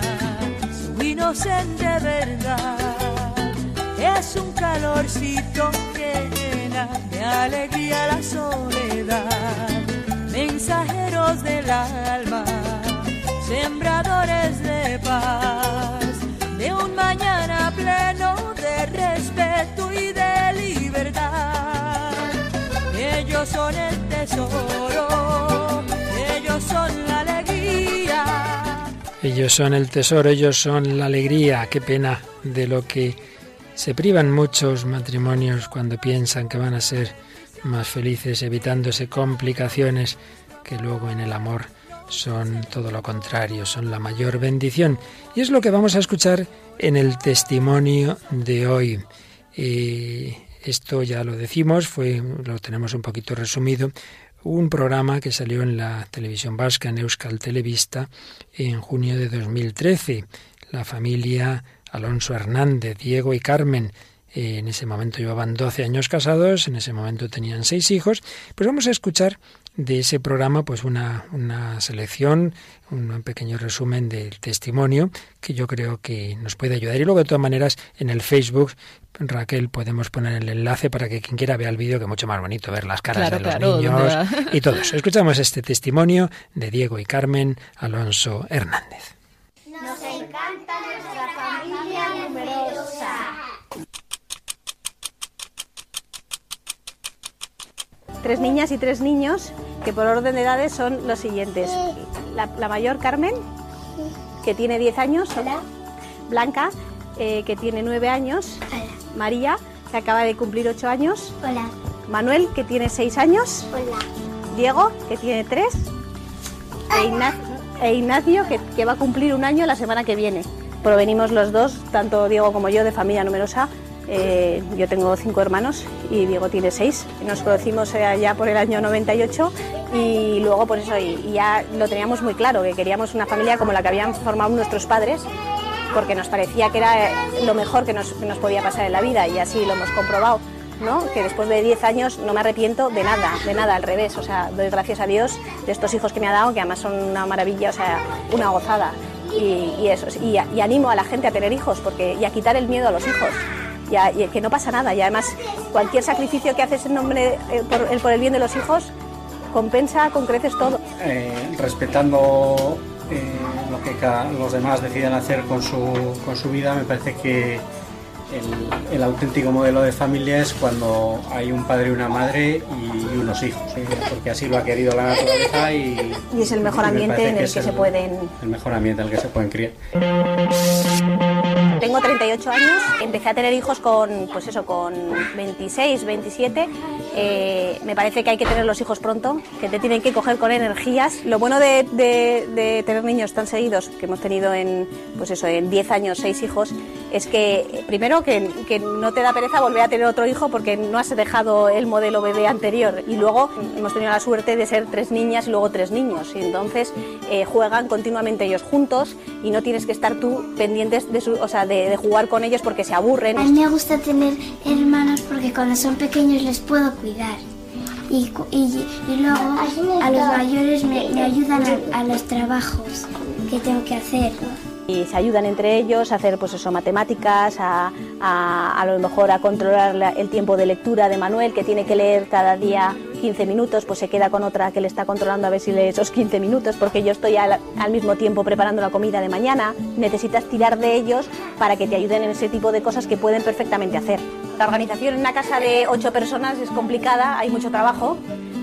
su inocente verdad, es un calorcito que llena de alegría la soledad, mensajeros del alma sembradores de paz, de un mañana pleno de respeto y de libertad. Ellos son el tesoro, ellos son la alegría. Ellos son el tesoro, ellos son la alegría. Qué pena de lo que se privan muchos matrimonios cuando piensan que van a ser más felices evitándose complicaciones que luego en el amor son todo lo contrario, son la mayor bendición. Y es lo que vamos a escuchar en el testimonio de hoy. esto ya lo decimos, fue, lo tenemos un poquito resumido, un programa que salió en la televisión vasca, en Euskal Televista, en junio de 2013. La familia Alonso Hernández, Diego y Carmen, en ese momento llevaban 12 años casados, en ese momento tenían seis hijos. Pues vamos a escuchar de ese programa pues una, una selección, un pequeño resumen del testimonio que yo creo que nos puede ayudar. Y luego de todas maneras en el Facebook, Raquel, podemos poner el enlace para que quien quiera vea el vídeo, que es mucho más bonito ver las caras de los niños y todos. Escuchamos este testimonio de Diego y Carmen Alonso Hernández. Nos encanta nuestra familia numerosa. tres niñas y tres niños que por orden de edades son los siguientes. La, mayor Carmen, que tiene 10 años. Blanca, eh, que tiene 9 años. María, que acaba de cumplir 8 años. Manuel, que tiene 6 años. Diego, que tiene 3. E, e, Ignacio, que, que va a cumplir un año la semana que viene. Provenimos los dos, tanto Diego como yo, de familia numerosa eh, yo tengo cinco hermanos y Diego tiene seis. Nos conocimos eh, ya por el año 98 y luego por eso y, ya lo teníamos muy claro, que queríamos una familia como la que habían formado nuestros padres porque nos parecía que era lo mejor que nos, podía pasar en la vida y así lo hemos comprobado. ¿no? que después de 10 años no me arrepiento de nada, de nada, al revés, o sea, doy gracias a Dios de estos hijos que me ha dado, que además son una maravilla, o sea, una gozada. Eso, y animo a la gente a tener hijos porque, y a quitar el miedo a los hijos. Y, a- y que no pasa nada. Y además, cualquier sacrificio que haces en nombre, eh, por, el, por el bien de los hijos, compensa con creces todo. eh, respetando eh, lo que los demás decidan hacer con su, con su vida, me parece que el, el auténtico modelo de familia es cuando hay un padre y una madre y unos hijos, eh, porque así lo ha querido la naturaleza y, Y es el mejor y me ambiente parece en el es que se pueden el mejor ambiente en el que se pueden criar. Tengo 38 años, empecé a tener hijos con, pues eso, con 26, 27. Eh, me parece que hay que tener los hijos pronto, que te tienen que coger con energías. Lo bueno de, de- de tener niños tan seguidos, que hemos tenido en, pues eso, en 10 años, 6 hijos, es que primero que, que no te da pereza volver a tener otro hijo porque no has dejado el modelo bebé anterior. Y luego hemos tenido la suerte de ser tres niñas y luego tres niños. Y entonces eh, juegan continuamente ellos juntos y no tienes que estar tú pendientes de, su, o sea, de, de jugar con ellos porque se aburren. A mí me gusta tener hermanos porque cuando son pequeños les puedo cuidar. Y, cu- y, y luego a los mayores me, me ayudan a, a los trabajos que tengo que hacer. Y se ayudan entre ellos a hacer pues eso matemáticas a, a, a lo mejor a controlar la- el tiempo de lectura de Manuel que tiene que leer cada día 15 minutos pues se queda con otra que le está controlando a ver si lee esos 15 minutos porque yo estoy al, al mismo tiempo preparando la comida de mañana necesitas tirar de ellos para que te ayuden en ese tipo de cosas que pueden perfectamente hacer la organización en una casa de 8 personas es complicada hay mucho trabajo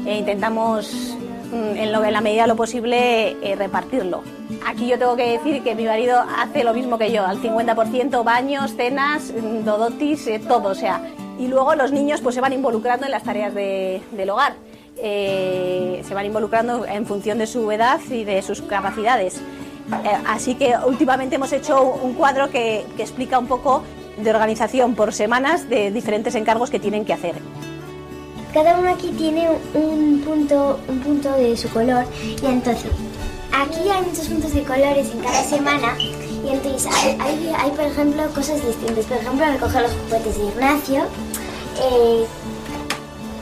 e intentamos mm, en, lo, en la medida de lo posible eh, repartirlo. Aquí yo tengo que decir que mi marido hace lo mismo que yo, al 50% baños, cenas, mm, dodotis, eh, todo, o sea. Y luego los niños pues se van involucrando en las tareas de- del hogar. Eh, se van involucrando en función de su edad y de sus capacidades. Eh, así que últimamente hemos hecho un cuadro que, que explica un poco de organización por semanas de diferentes encargos que tienen que hacer. Cada uno aquí tiene un punto, un punto de su color y entonces aquí hay muchos puntos de colores en cada semana y entonces hay, hay, hay, por ejemplo cosas distintas. Por ejemplo, recoger los juguetes de Ignacio, eh,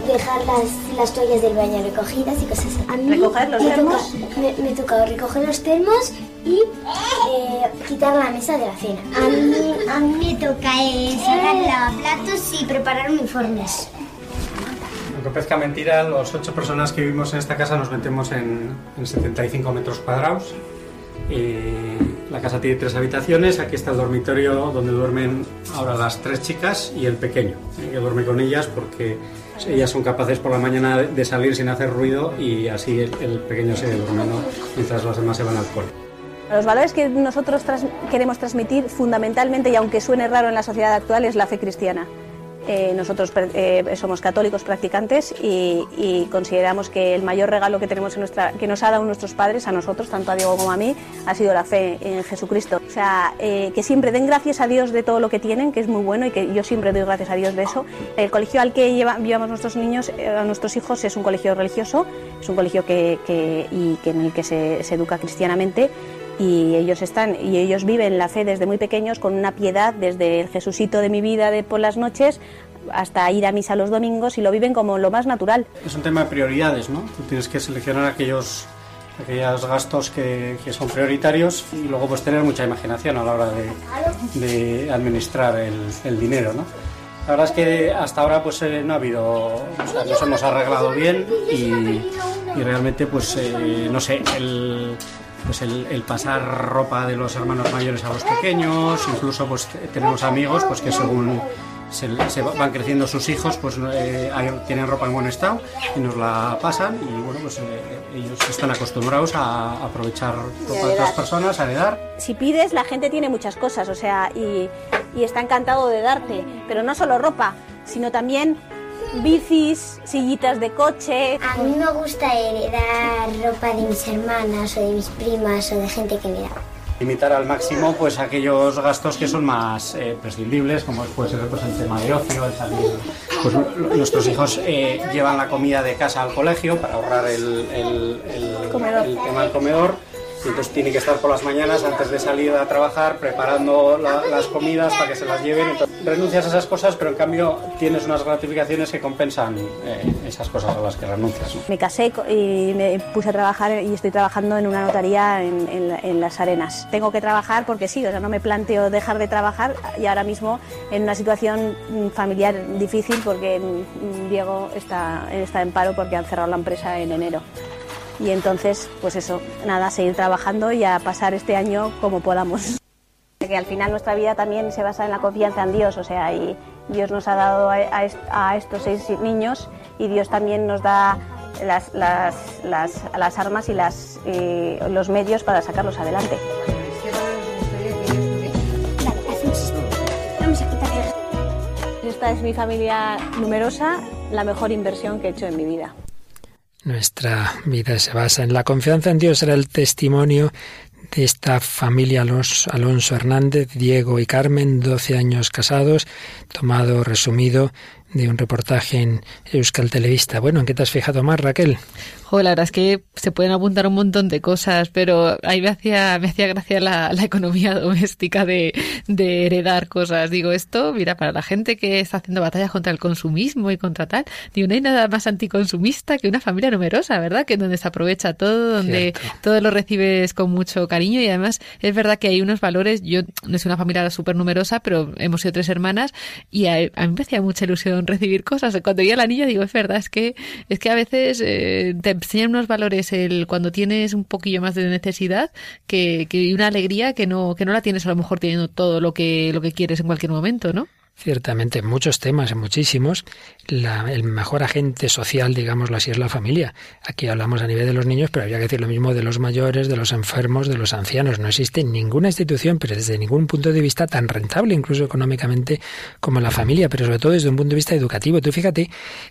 dejar las, las toallas del baño recogidas y cosas así. A mí ¿Recoger los me termos? toca- me, tocado recoger los termos y eh, quitar la mesa de la cena. A mí, a mí me toca eh, sacar lavaplatos y preparar uniformes. Aunque parezca mentira, los ocho personas que vivimos en esta casa nos metemos en, en 75 metros cuadrados. Eh, la casa tiene tres habitaciones. Aquí está el dormitorio donde duermen ahora las tres chicas y el pequeño, eh, que duerme con ellas porque ellas son capaces por la mañana de- salir sin hacer ruido y así el, el pequeño sigue durmiendo mientras las demás se van al cole. Los valores que nosotros tras- queremos transmitir fundamentalmente, y aunque suene raro en la sociedad actual, es la fe cristiana. Eh, nosotros eh, somos católicos practicantes y, consideramos que el mayor regalo que tenemos que nos ha dado nuestros padres a nosotros, tanto a Diego como a mí, ha sido la fe en Jesucristo. O sea, eh, que siempre den gracias a Dios de todo lo que tienen, que es muy bueno y que yo siempre doy gracias a Dios de eso. El colegio al que lleva- llevamos nuestros niños, a nuestros hijos, es un colegio religioso, es un colegio que, y que en el que se educa cristianamente y ellos están y ellos viven la fe desde muy pequeños con una piedad desde el Jesucito de mi vida de por las noches hasta ir a misa los domingos y lo viven como lo más natural. Es un tema de prioridades, ¿no? Tú tienes que seleccionar aquellos, aquellos gastos que, que son prioritarios y luego pues tener mucha imaginación a la hora de, de administrar el, el dinero, ¿no? La verdad es que hasta ahora pues eh, no ha habido, o sea, nos hemos arreglado bien y, y realmente pues eh, no sé, el, pues el, pasar ropa de los hermanos mayores a los pequeños, incluso pues te- tenemos amigos pues que según se, van creciendo sus hijos, pues eh, tienen ropa en buen estado y nos la pasan y bueno, pues eh, ellos están acostumbrados a aprovechar ropa de otras personas, a heredar. Si pides, la gente tiene muchas cosas, o sea, y está encantado de darte, pero no solo ropa, sino también bicis, sillitas de coche. A mí me gusta heredar ropa de mis hermanas o de mis primas o de gente que me da. Limitar al máximo pues aquellos gastos que son más eh, prescindibles, como puede ser pues, el tema de ocio, el salir. Pues nuestros hijos eh, llevan la comida de casa al colegio para ahorrar el, el- el- Comedor. el tema del comedor. Entonces tiene que estar por las mañanas antes de salir a trabajar preparando las comidas para que se las lleven. Renuncias a esas cosas, pero en cambio tienes unas gratificaciones que compensan eh, esas cosas a las que renuncias. Me casé y me puse a trabajar y estoy trabajando en una notaría en, en, las arenas. Tengo que trabajar porque sí, o sea, no me planteo dejar de trabajar y ahora mismo en una situación familiar difícil porque mm, Diego está, está en paro porque han cerrado la empresa en enero y entonces, pues eso, nada, seguir trabajando y a pasar este año como podamos. Que al final nuestra vida también se basa en la confianza en Dios, o sea, y Dios nos ha dado a, estos seis niños y Dios también nos da las, las, las, armas y las, los medios para sacarlos adelante. Esta es mi familia numerosa, la mejor inversión que he hecho en mi vida. Nuestra vida se basa en la confianza en Dios. Era el testimonio de esta familia Alonso Hernández, Diego y Carmen, 12 años casados, tomado resumido de un reportaje en Euskal Televista. Bueno, ¿en qué te has fijado más, Raquel? la verdad es que se pueden apuntar un montón de cosas, pero ahí me hacía, me hacía gracia la, economía doméstica de, heredar cosas. Digo, esto, mira, para la gente que está haciendo batalla contra el consumismo y contra tal, digo, no hay nada más anticonsumista que una familia numerosa, ¿verdad? Que donde se aprovecha todo, donde todo lo recibes con mucho cariño y además es verdad que hay unos valores, yo no soy una familia súper numerosa, pero hemos sido tres hermanas y a, mí me hacía mucha ilusión recibir cosas. Cuando veía a la niña digo, es verdad, es que, es que a veces eh, te enseñan unos valores el cuando tienes un poquillo más de necesidad que, que una alegría que no, que no la tienes a lo mejor teniendo todo lo que, lo que quieres en cualquier momento, ¿no? Ciertamente, en muchos temas, en muchísimos, el mejor agente social, digámoslo así, es la familia. Aquí hablamos a nivel de los niños, pero habría que decir lo mismo de los mayores, de los enfermos, de los ancianos. No existe ninguna institución, pero desde ningún punto de vista tan rentable, incluso económicamente, como la familia, pero sobre todo desde un punto de vista educativo. Tú fíjate,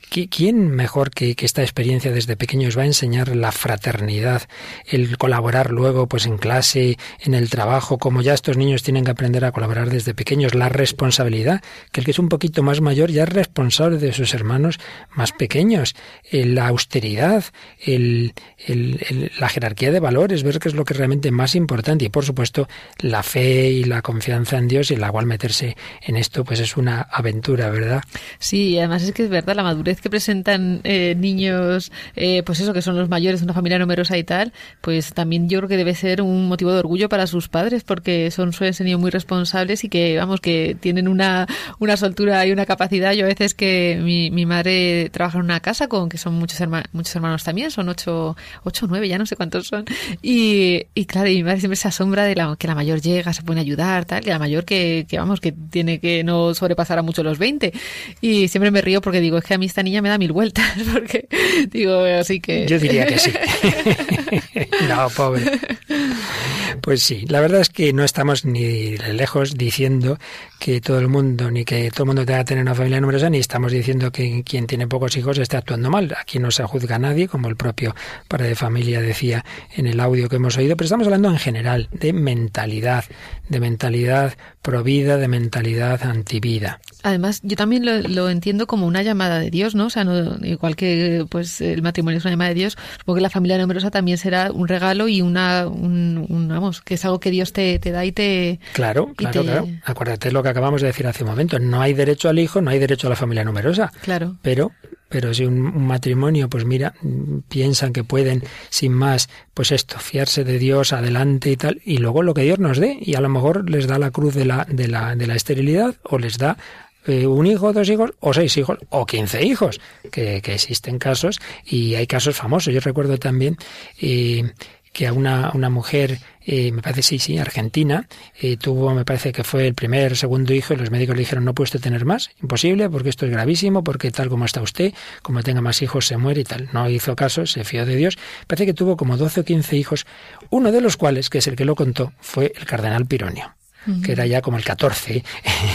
¿quién mejor que, que esta experiencia desde pequeños va a enseñar la fraternidad, el colaborar luego pues en clase, en el trabajo, como ya estos niños tienen que aprender a colaborar desde pequeños, la responsabilidad? Que el que es un poquito más mayor ya es responsable de sus hermanos más pequeños. Eh, la austeridad, el, la jerarquía de valores, ver qué es lo que es realmente más importante. Y por supuesto, la fe y la confianza en Dios, y la cual meterse en esto, pues es una aventura, ¿verdad? Sí, además es que es verdad, la madurez que presentan eh, niños, eh, pues eso, que son los mayores de una familia numerosa y tal, pues también yo creo que debe ser un motivo de orgullo para sus padres, porque son suelen ser muy responsables y que, vamos, que tienen una, una soltura y una capacidad. Yo a veces que mi, mi madre trabaja en una casa con que son muchos, hermanos, muchos hermanos también, son ocho, ocho nueve, ya no sé cuántos son. Y, y claro, y mi madre siempre se asombra de la, que la mayor llega, se pone a ayudar, tal, y la mayor que, que vamos, que tiene que no sobrepasar a mucho los 20. Y siempre me río porque digo, es que a mí esta niña me da mil vueltas, porque digo, así que... Yo diría que sí. no, pobre. Pues sí, la verdad es que no estamos ni lejos diciendo que todo el mundo, ni que todo el mundo tenga que tener una familia numerosa, ni estamos diciendo que quien tiene pocos hijos está actuando mal. Aquí no se juzga a nadie, como el propio padre de familia decía en el audio que hemos oído, pero estamos hablando en general de mentalidad, de mentalidad provida, de mentalidad antivida. Además, yo también lo, entiendo como una llamada de Dios, ¿no? O sea, igual que pues el matrimonio es una llamada de Dios, supongo que la familia numerosa también será un regalo y una, un, vamos, que es algo que Dios te, te da y te... Claro, claro, claro. Acuérdate lo que acabamos de decir hace un momento. No hay derecho al hijo, no hay derecho a la familia numerosa. Claro. Pero pero si un, matrimonio, pues mira, piensan que pueden, sin más, pues esto, fiarse de Dios adelante y tal, y luego lo que Dios nos dé, y a lo mejor les da la cruz de la, de la, de la esterilidad, o les da eh, un hijo, dos hijos, o seis hijos, o quince hijos, que, que, existen casos, y hay casos famosos. Yo recuerdo también eh, que a una, una mujer eh, me parece sí, sí, Argentina, eh, tuvo, me parece que fue el primer, segundo hijo y los médicos le dijeron no puede tener más, imposible, porque esto es gravísimo, porque tal como está usted, como tenga más hijos se muere y tal. No hizo caso, se fió de Dios. Parece que tuvo como 12 o 15 hijos, uno de los cuales, que es el que lo contó, fue el cardenal Pironio. Que era ya como el 14.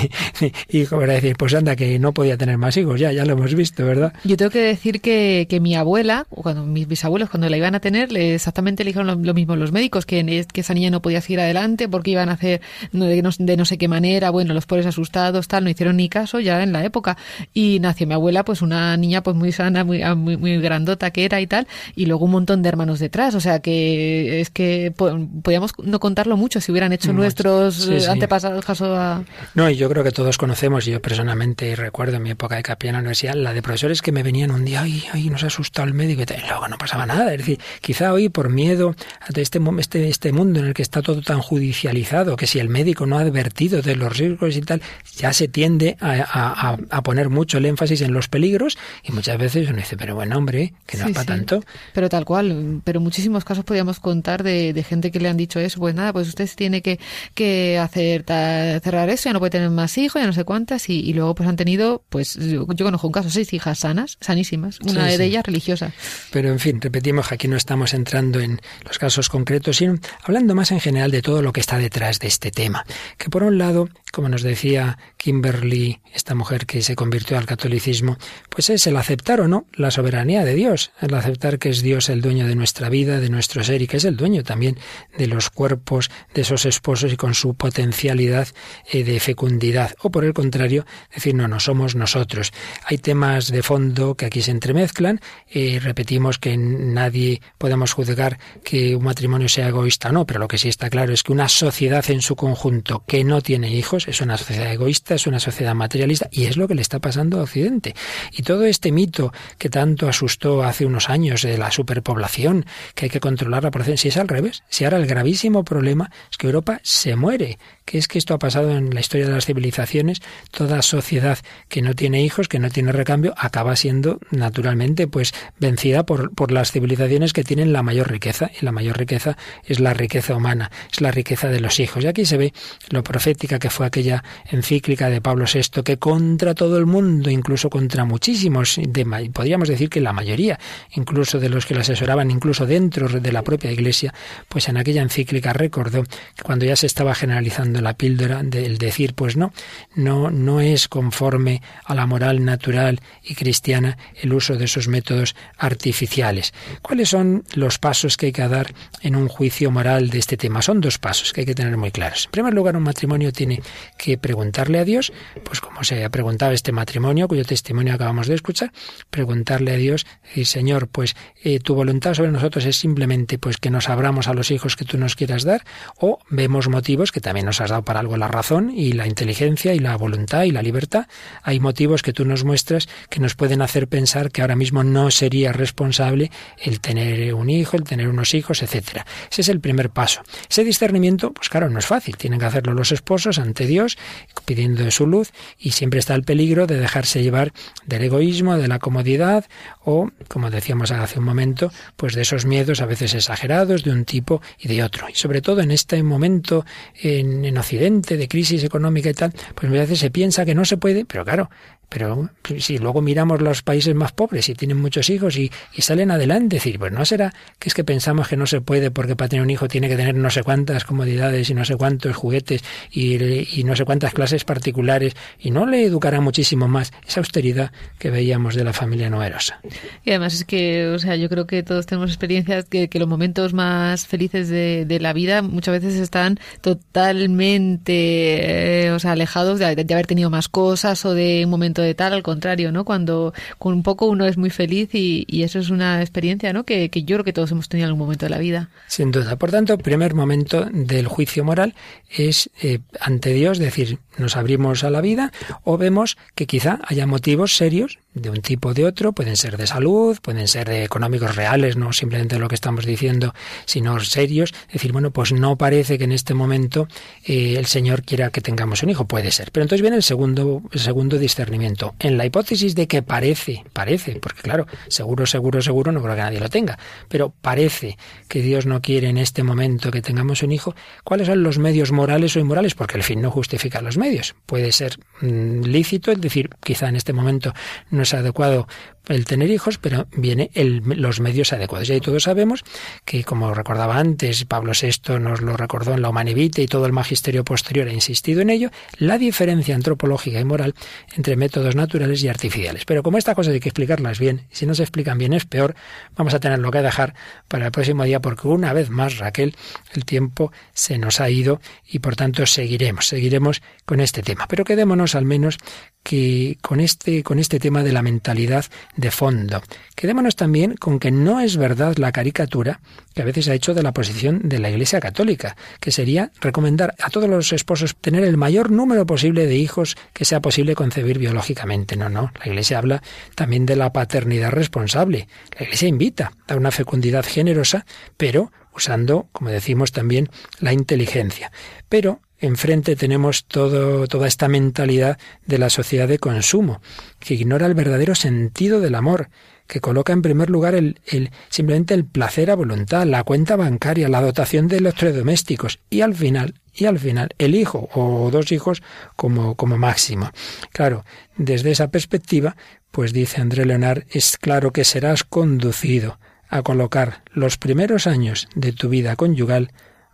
y como era decir, pues anda, que no podía tener más hijos, ya, ya lo hemos visto, ¿verdad? Yo tengo que decir que, que mi abuela, o cuando mis bisabuelos, cuando la iban a tener, exactamente le dijeron lo, lo mismo los médicos, que, que esa niña no podía seguir adelante porque iban a hacer de no, de no sé qué manera, bueno, los pobres asustados, tal, no hicieron ni caso ya en la época. Y nació mi abuela, pues una niña pues muy sana, muy, muy, muy grandota que era y tal, y luego un montón de hermanos detrás, o sea que es que po- podíamos no contarlo mucho si hubieran hecho Mucho. nuestros Sí, eh, sí. antepasados caso a... No, y yo creo que todos conocemos, yo personalmente recuerdo en mi época de capilla en la universidad, la de profesores que me venían un día, ay, ay, nos ha asustado el médico, y luego no pasaba nada. Es decir, quizá hoy por miedo a este, este, este mundo en el que está todo tan judicializado, que si el médico no ha advertido de los riesgos y tal, ya se tiende a, a- a- a poner mucho el énfasis en los peligros, y muchas veces uno dice, pero bueno, hombre, que no Sí, es para sí. tanto. Pero tal cual, pero muchísimos casos podríamos contar de, de gente que le han dicho eso, pues nada, pues usted tiene que, que hacer ta- cerrar eso, ya no puede tener más hijos, ya no sé cuántas, y, y luego pues han tenido, pues yo, yo conozco un caso, seis hijas sanas, sanísimas, una Sí, de sí. ellas religiosa. Pero en fin, repetimos que aquí no estamos entrando en los casos concretos, sino hablando más en general de todo lo que está detrás de este tema. Que por un lado, como nos decía Kimberly, esta mujer que se convirtió al catolicismo, pues es el aceptar o no la soberanía de Dios, el aceptar que es Dios el dueño de nuestra vida, de nuestro ser y que es el dueño también de los cuerpos de esos esposos y con su potencialidad eh, de fecundidad. O por el contrario, decir, no, no somos nosotros. Hay temas de fondo que aquí se entremezclan. Eh, repetimos que nadie podemos juzgar que un matrimonio sea egoísta o no, pero lo que sí está claro es que una sociedad en su conjunto que no tiene hijos es una sociedad egoísta, es una sociedad materialista y es lo que le está pasando a Occidente. Y todo este mito que tanto asustó hace unos años de la superpoblación, que hay que controlar la población, si es al revés, si ahora el gravísimo problema es que Europa se muere, que es que esto ha pasado en la historia de las civilizaciones, toda sociedad que no tiene hijos, que no tiene recambio, acaba siendo naturalmente pues vencida por, por las civilizaciones que tienen la mayor riqueza, y la mayor riqueza es la riqueza humana, es la riqueza de los hijos. Y aquí se ve lo profética que fue aquella encíclica de Pablo VI, que contra todo el mundo, incluso contra muchísimos, de, podríamos decir que la mayoría, incluso de los que la asesoraban, incluso dentro de la propia Iglesia, pues en aquella encíclica recordó que cuando ya se estaba generalizando la píldora del decir, pues no, no, no es conforme a la moral natural y cristiana el uso de esos métodos artificiales. ¿Cuáles son los pasos que hay que dar en un juicio moral de este tema? Son dos pasos que hay que tener muy claros. En primer lugar, un matrimonio tiene que preguntarle a Dios, pues como se ha preguntado este matrimonio, cuyo testimonio acabamos de escuchar, preguntarle a Dios, decir, Señor, pues eh, tu voluntad sobre nosotros es simplemente pues que nos abramos a los hijos que tú nos quieras dar, o vemos motivos que también nos has dado para algo la razón y la inteligencia y la voluntad y la libertad. Hay motivos que tú nos muestras que nos pueden hacer pensar que ahora mismo no sería responsable el tener un hijo, el tener unos hijos, etcétera. Ese es el primer paso. Ese discernimiento, pues claro, no es fácil. Tienen que hacerlo los esposos ante Dios, pidiendo de su luz, y siempre está el peligro de dejarse llevar del egoísmo, de la comodidad, o, como decíamos hace un momento, pues de esos miedos a veces exagerados de un tipo y de otro. Y sobre todo en este momento en, en Occidente de crisis económica y tal, pues a veces se piensa que no se puede, pero claro, pero si luego miramos los países más pobres y tienen muchos hijos y, y salen adelante, decir, pues no será que es que pensamos que no se puede porque para tener un hijo tiene que tener no sé cuántas comodidades y no sé cuántos juguetes y, y no sé cuántas clases particulares y no le educará muchísimo más esa austeridad que veíamos de la familia numerosa. Y además es que, o sea, yo creo que todos tenemos experiencias que, que los momentos más felices de, de la vida muchas veces están totalmente, eh, o sea, alejados de, de haber tenido más cosas o de un momento de tal, al contrario, ¿no? Cuando con un poco uno es muy feliz y, eso es una experiencia, ¿no? Que, que yo creo que todos hemos tenido en algún momento de la vida. Sin duda. Por tanto, primer momento del juicio moral es eh, ante Dios decir, nos abrimos a la vida o vemos que quizá haya motivos serios de un tipo o de otro, pueden ser de salud, pueden ser de económicos reales, no simplemente lo que estamos diciendo, sino serios. Decir, bueno, pues no parece que en este momento eh, el Señor quiera que tengamos un hijo, puede ser. Pero entonces viene el segundo, el segundo discernimiento. En la hipótesis de que parece, parece, porque claro, seguro, seguro, seguro, no creo que nadie lo tenga, pero parece que Dios no quiere en este momento que tengamos un hijo, ¿cuáles son los medios morales o inmorales? Porque el fin no justifica los medios. Puede ser mmm, lícito, es decir, quizá en este momento no es adecuado el tener hijos, pero viene los medios adecuados. Y ahí todos sabemos que, como recordaba antes, Pablo VI nos lo recordó en la Humanevite y todo el magisterio posterior ha insistido en ello, la diferencia antropológica y moral entre métodos naturales y artificiales. Pero como esta cosa hay que explicarlas bien, si no se explican bien es peor, vamos a tenerlo que dejar para el próximo día porque una vez más, Raquel, el tiempo se nos ha ido y por tanto seguiremos, seguiremos con este tema. Pero quedémonos al menos que con este, con este tema de la mentalidad de fondo. Quedémonos también con que no es verdad la caricatura que a veces ha hecho de la posición de la Iglesia Católica, que sería recomendar a todos los esposos tener el mayor número posible de hijos que sea posible concebir biológicamente. No, no, la Iglesia habla también de la paternidad responsable. La Iglesia invita a una fecundidad generosa, pero usando, como decimos también, la inteligencia. Pero enfrente tenemos toda esta mentalidad de la sociedad de consumo, que ignora el verdadero sentido del amor, que coloca en primer lugar el, el, simplemente el placer a voluntad, la cuenta bancaria, la dotación de electrodomésticos y al final, y al final, el hijo o dos hijos como, como máximo. Claro, desde esa perspectiva, pues dice André Leonard, es claro que serás conducido a colocar los primeros años de tu vida conyugal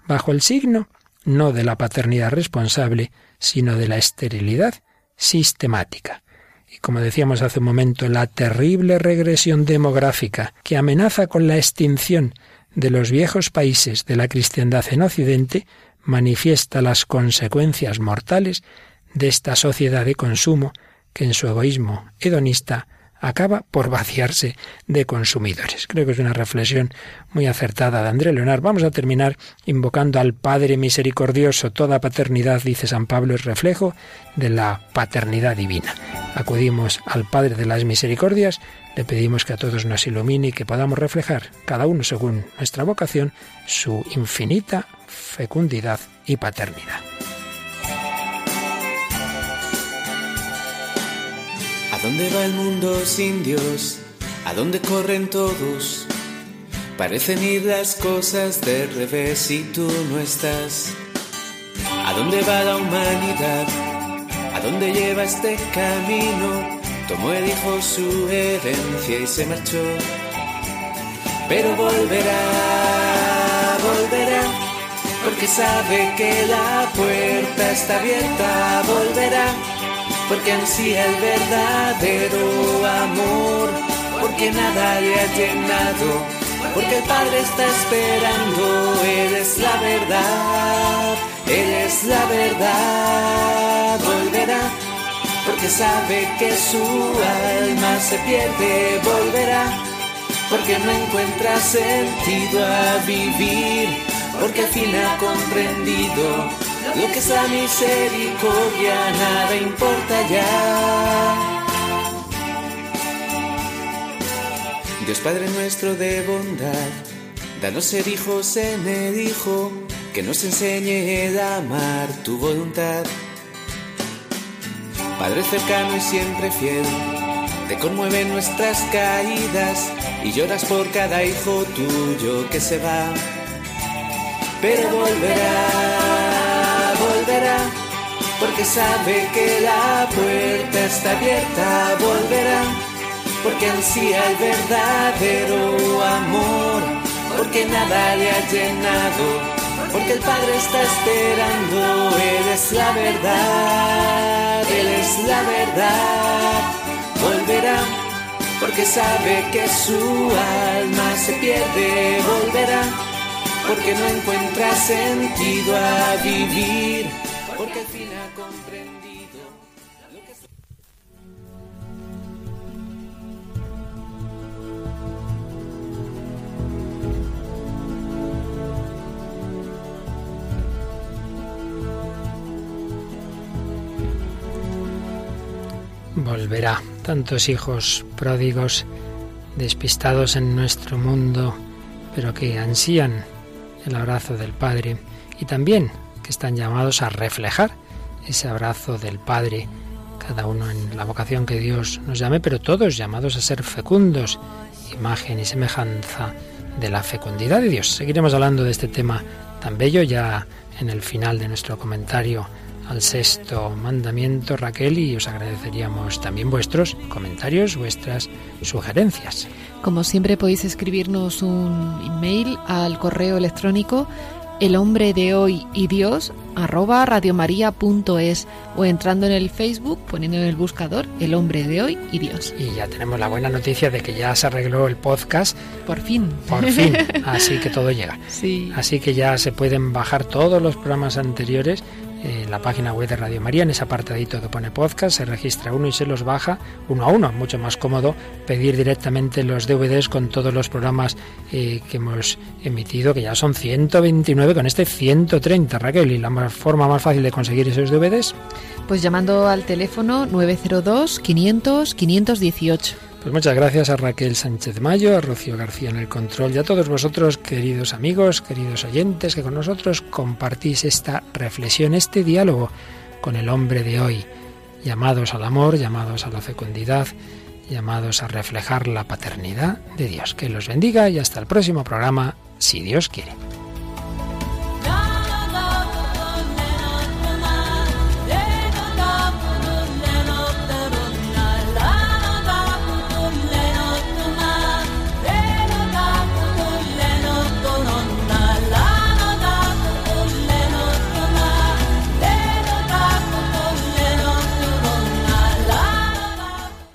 bajo el signo no de la paternidad responsable, sino de la esterilidad sistemática. Y como decíamos hace un momento, la terrible regresión demográfica que amenaza con la extinción de los viejos países de la cristiandad en Occidente manifiesta las consecuencias mortales de esta sociedad de consumo que en su egoísmo hedonista acaba por vaciarse de consumidores. Creo que es una reflexión muy acertada de André Leonard. Vamos a terminar invocando al Padre misericordioso. Toda paternidad, dice San Pablo, es reflejo de la paternidad divina. Acudimos al Padre de las Misericordias, le pedimos que a todos nos ilumine y que podamos reflejar, cada uno según nuestra vocación, su infinita fecundidad y paternidad. Dónde va el mundo sin Dios? ¿A dónde corren todos? Parecen ir las cosas de revés si tú no estás. ¿A dónde va la humanidad? ¿A dónde lleva este camino? Tomó el hijo su herencia y se marchó. Pero volverá, volverá, porque sabe que la puerta está abierta, volverá porque ansía el verdadero amor, porque nada le ha llenado, porque el Padre está esperando, Él es la verdad, Él es la verdad, volverá, porque sabe que su alma se pierde, volverá, porque no encuentra sentido a vivir, porque al fin ha comprendido lo que es la misericordia, nada importa ya. Dios Padre nuestro de bondad, danos ser hijos en el Hijo, que nos enseñe a amar tu voluntad. Padre cercano y siempre fiel, te conmueven nuestras caídas y lloras por cada hijo tuyo que se va, pero volverá volverá, porque sabe que la puerta está abierta, volverá, porque ansía el verdadero amor, porque nada le ha llenado, porque el Padre está esperando, Él es la verdad, Él es la verdad, volverá. Porque sabe que su alma se pierde, volverá porque no encuentra sentido a vivir, porque al comprendido lo que Volverá. Tantos hijos pródigos despistados en nuestro mundo, pero que ansían el abrazo del Padre y también que están llamados a reflejar ese abrazo del Padre, cada uno en la vocación que Dios nos llame, pero todos llamados a ser fecundos, imagen y semejanza de la fecundidad de Dios. Seguiremos hablando de este tema tan bello ya en el final de nuestro comentario al sexto mandamiento, Raquel, y os agradeceríamos también vuestros comentarios, vuestras sugerencias. Como siempre podéis escribirnos un email al correo electrónico el hombre de hoy y Dios arroba radiomaria.es o entrando en el Facebook poniendo en el buscador el hombre de hoy y Dios. Y ya tenemos la buena noticia de que ya se arregló el podcast. Por fin. Por fin. Así que todo llega. Sí. Así que ya se pueden bajar todos los programas anteriores en la página web de Radio María, en ese apartadito que pone podcast, se registra uno y se los baja uno a uno. Mucho más cómodo pedir directamente los DVDs con todos los programas eh, que hemos emitido, que ya son 129 con este 130, Raquel. ¿Y la forma más fácil de conseguir esos DVDs? Pues llamando al teléfono 902 500 518. Pues muchas gracias a Raquel Sánchez Mayo, a Rocío García en el control y a todos vosotros, queridos amigos, queridos oyentes, que con nosotros compartís esta reflexión, este diálogo con el hombre de hoy, llamados al amor, llamados a la fecundidad, llamados a reflejar la paternidad de Dios. Que los bendiga y hasta el próximo programa, si Dios quiere.